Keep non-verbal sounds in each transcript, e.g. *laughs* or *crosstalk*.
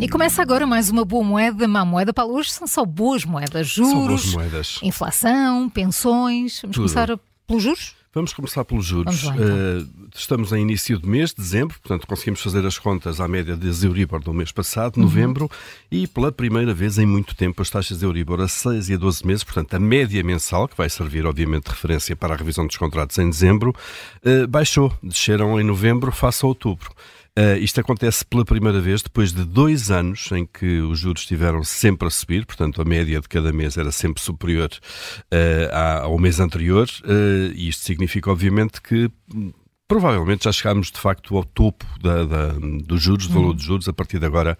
E começa agora mais uma boa moeda, má moeda. Paulo, hoje são só boas moedas. Juros, São boas moedas. inflação, pensões. Vamos Tudo. começar pelos juros? Vamos começar pelos juros. Lá, então. Eh, estamos em início de mês, dezembro, portanto conseguimos fazer as contas à média de Euribor do mês passado, Uhum. novembro, e pela primeira vez em muito tempo as taxas de Euribor a 6 e a 12 meses, portanto a média mensal, que vai servir obviamente de referência para a revisão dos contratos em dezembro, eh, baixou, desceram em novembro face a outubro. Uh, isto acontece pela primeira vez depois de dois anos em que os juros estiveram sempre a subir, portanto a média de cada mês era sempre superior uh, ao mês anterior, uh, e isto significa obviamente que provavelmente já chegámos de facto ao topo da, da- dos juros, do valor dos juros, a partir de agora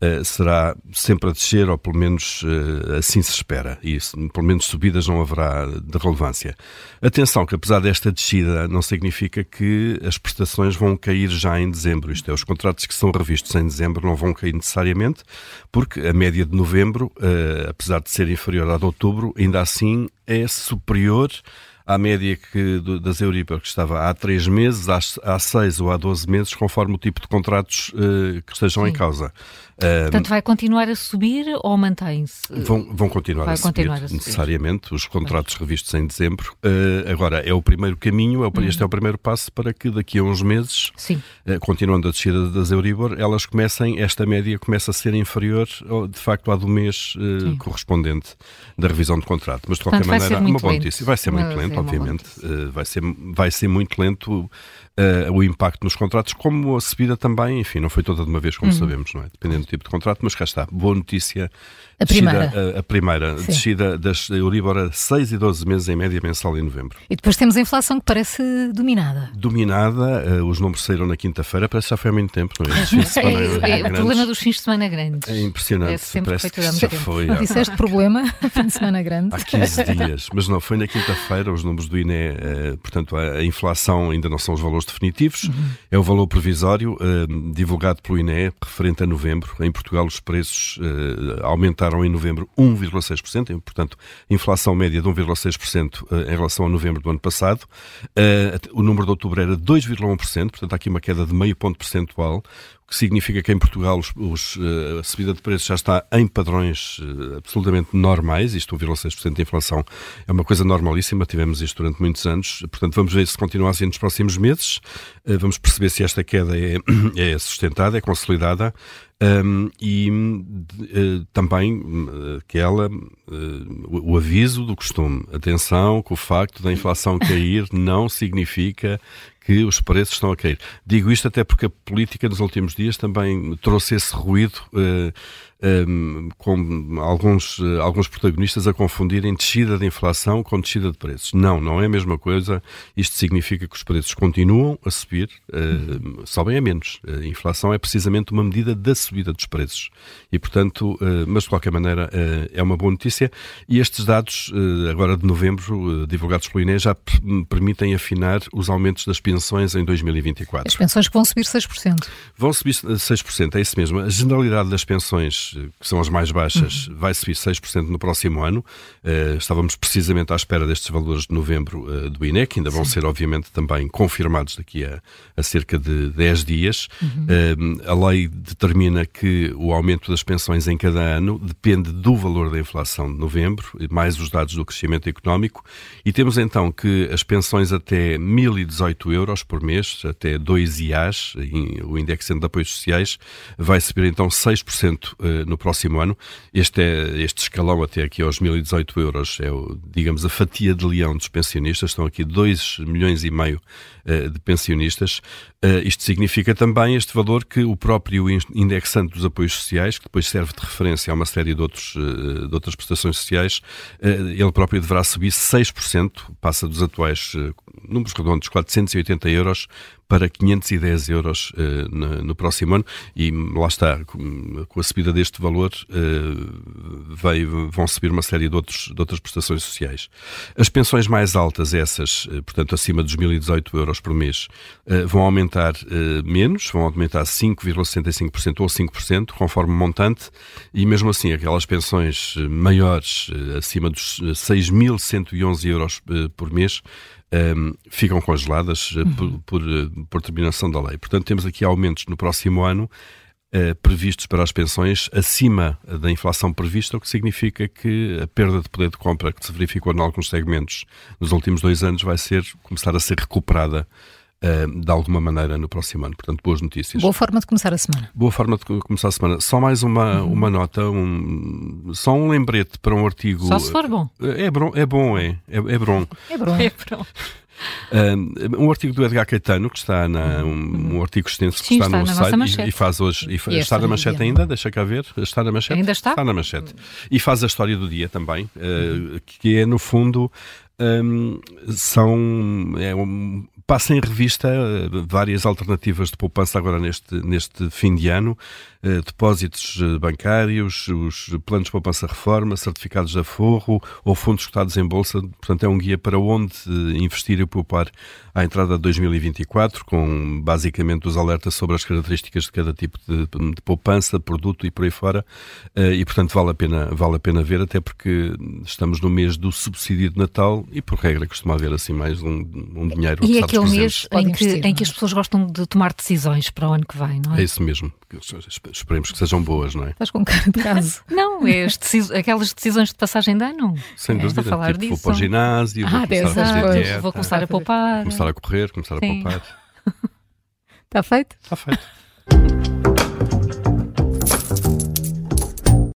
uh, será sempre a descer, ou pelo menos uh, assim se espera, e pelo menos subidas não haverá de relevância. Atenção que apesar desta descida não significa que as prestações vão cair já em dezembro, isto é, os contratos que são revistos em dezembro não vão cair necessariamente, porque a média de novembro, uh, apesar de ser inferior à de outubro, ainda assim é superior à média que, das Euribor, que estava há 3 meses, há, há 6 ou há 12 meses, conforme o tipo de contratos eh, que estejam em Sim. causa. Eh, Portanto, vai continuar a subir ou mantém-se? Vão, vão continuar, Vai a, subir, continuar a subir. necessariamente, os contratos revistos em dezembro. Eh, agora, é o primeiro caminho, é o, este é o primeiro passo para que daqui a uns meses, eh, continuando a descida das Euribor, elas comecem, esta média começa a ser inferior, de facto, à do mês eh, correspondente da revisão de contrato. Mas, de qualquer Portanto, maneira, muito uma boa notícia. Vai ser muito é lento, obviamente. Eh, vai, ser, vai ser muito lento eh, o impacto nos contratos, como a subida também, enfim, não foi toda de uma vez, Uhum. como sabemos, não é? Dependendo do tipo de contrato, mas cá está. Boa notícia. A Descida, primeira. A, a primeira, Sim. descida das Euribor a 6 e 12 meses em média mensal em novembro. E depois temos a inflação que parece dominada. Dominada, eh, os números saíram na quinta-feira, parece que já foi há muito tempo, não é? *laughs* Semana É, é o problema dos fins de semana grandes. É impressionante. É sempre Parece que já foi há- disseste *laughs* problema, *laughs* fim de semana grande. Há 15 dias, mas não, foi na quinta-feira, os números do INE, eh, portanto, a, inflação ainda não são os valores definitivos, é o valor provisório eh, divulgado pelo INE, referente a novembro. Em Portugal, os preços eh, aumentaram em novembro 1,6%, e, portanto, inflação média de 1,6% eh, em relação a novembro do ano passado. O número de outubro era 2,1%, portanto, há aqui uma queda de meio ponto percentual que significa que em Portugal os, os, eh, a subida de preços já está em padrões eh, absolutamente normais, isto 1,6% de inflação é uma coisa normalíssima, tivemos isto durante muitos anos, portanto vamos ver se continua assim nos próximos meses, Eh, vamos perceber se esta queda é, *clears throat* é sustentada, é consolidada, um, e eh, também eh, que ela, eh, o, o aviso do costume, atenção que o facto da inflação cair não significa que os preços estão a cair. Digo isto até porque a política nos últimos dias também trouxe esse ruído eh, em, com alguns, eh, alguns protagonistas a confundirem descida de inflação com descida de preços. Não, não é a mesma coisa. Isto significa que os preços continuam a subir, eh, sobem a menos. A inflação é precisamente uma medida da subida dos preços. E, portanto, eh, mas de qualquer maneira eh, é uma boa notícia. E estes dados, agora de novembro, divulgados pelo INE, já permitem afinar os aumentos das pensões em 2024. As pensões que vão subir 6%. Vão subir 6%, é isso mesmo. A generalidade das pensões, que são as mais baixas, vai subir 6% no próximo ano. Eh, estávamos precisamente à espera destes valores de novembro eh, do INE, que ainda vão ser, obviamente, também confirmados daqui a, a cerca de 10 dias. Eh, a lei determina que o aumento das pensões em cada ano depende do valor da inflação de novembro, mais os dados do crescimento económico, e temos então que as pensões até 1.018 euros por mês, até 2 IAs, em- o indexante de apoios sociais, vai subir então 6% eh, no próximo ano. Este, é, este escalão até aqui aos 1.018 euros é, o, digamos, a fatia de leão dos pensionistas. Estão aqui 2 milhões e meio eh, de pensionistas. Eh, isto significa também este valor que o próprio in- indexante dos apoios sociais, que depois serve de referência a uma série de, outros, eh, de outras prestações sociais, ele próprio deverá subir 6%, passa dos atuais números redondos, 480 euros, para 510 euros eh, no, no próximo ano e lá está, com, com a subida deste valor eh, veio, vão subir uma série de, outros, de outras prestações sociais. As pensões mais altas, essas, eh, portanto acima dos 1.018 euros por mês, vão aumentar menos, vão aumentar 5,65% ou 5%, conforme montante, e mesmo assim aquelas pensões maiores, acima dos eh, 6.111 euros por mês, um, ficam congeladas uh, por, por, uh, por determinação da lei. Portanto, temos aqui aumentos no próximo ano eh, previstos para as pensões acima da inflação prevista, o que significa que a perda de poder de compra que se verificou em alguns segmentos nos últimos dois anos vai ser começar a ser recuperada uh, de alguma maneira no próximo ano. Portanto, boas notícias. Boa forma de começar a semana. Boa forma de começar a semana. Só mais uma, uhum. uma nota, um, só um lembrete para um artigo. Só se for bom. É, bom, é bom, é. É, é bom. É bom. É bom. *laughs* Um artigo do Edgar Caetano, que está na, um, um artigo extenso que Sim, está, está, no site e, e, faz hoje. E, e está na manchete ainda, deixa cá ver. Está na manchete? Ainda está? Está na manchete. E faz a história do dia também, uh, que é, no fundo, um, são. É um, passa em revista eh, várias alternativas de poupança agora neste, neste fim de ano. Eh, depósitos eh, bancários, os planos de poupança reforma, certificados de aforro ou fundos cotados em bolsa. Portanto, é um guia para onde investir e poupar à entrada de 2024, com basicamente os alertas sobre as características de cada tipo de, de poupança, produto e por aí fora. E, portanto, vale a, pena, vale a pena ver, até porque estamos no mês do subsídio de Natal e, por regra, costuma haver assim mais um, um dinheiro. E aquele mês em que, em que as pessoas gostam de tomar decisões para o ano que vem, não é? É isso mesmo. Esperemos que sejam boas, não é? Estás com cara de caso. *laughs* não, é decis... aquelas decisões de passagem de ano. Sem é, dúvida. Falar tipo, disso. Vou para o ginásio, ah, vou começar a fazer dieta, Vou começar a poupar. Começar a correr, começar Sim. a poupar. *laughs* Está feito? Está feito. *laughs*